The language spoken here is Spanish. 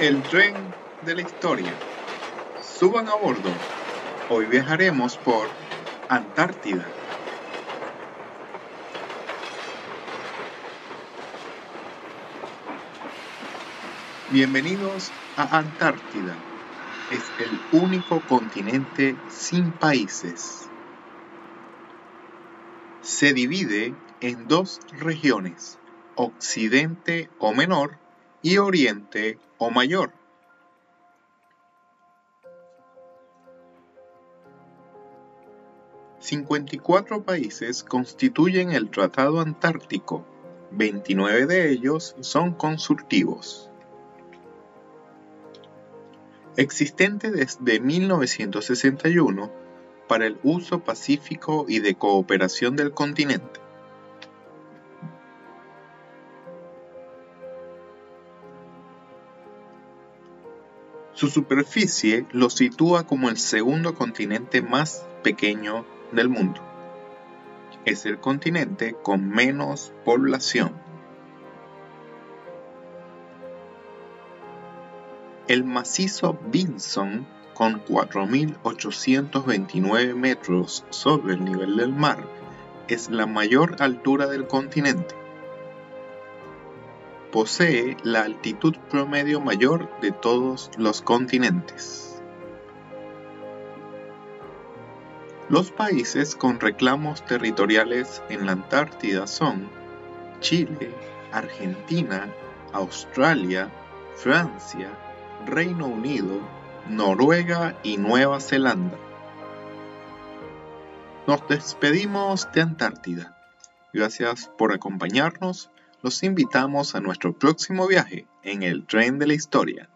El tren de la historia. Suban a bordo. Hoy viajaremos por Antártida. Bienvenidos a Antártida. Es el único continente sin países. Se divide en dos regiones, Occidente o Menor y Oriente o Mayor. Cincuenta y cuatro países constituyen el Tratado Antártico, 29 de ellos son consultivos. Existente desde 1961 para el uso pacífico y de cooperación del continente. Su superficie lo sitúa como el segundo continente más pequeño del mundo. Es el continente con menos población. El macizo Vinson, con 4.829 metros sobre el nivel del mar, es la mayor altura del continente posee la altitud promedio mayor de todos los continentes. Los países con reclamos territoriales en la Antártida son Chile, Argentina, Australia, Francia, Reino Unido, Noruega y Nueva Zelanda. Nos despedimos de Antártida. Gracias por acompañarnos los invitamos a nuestro próximo viaje en el tren de la historia.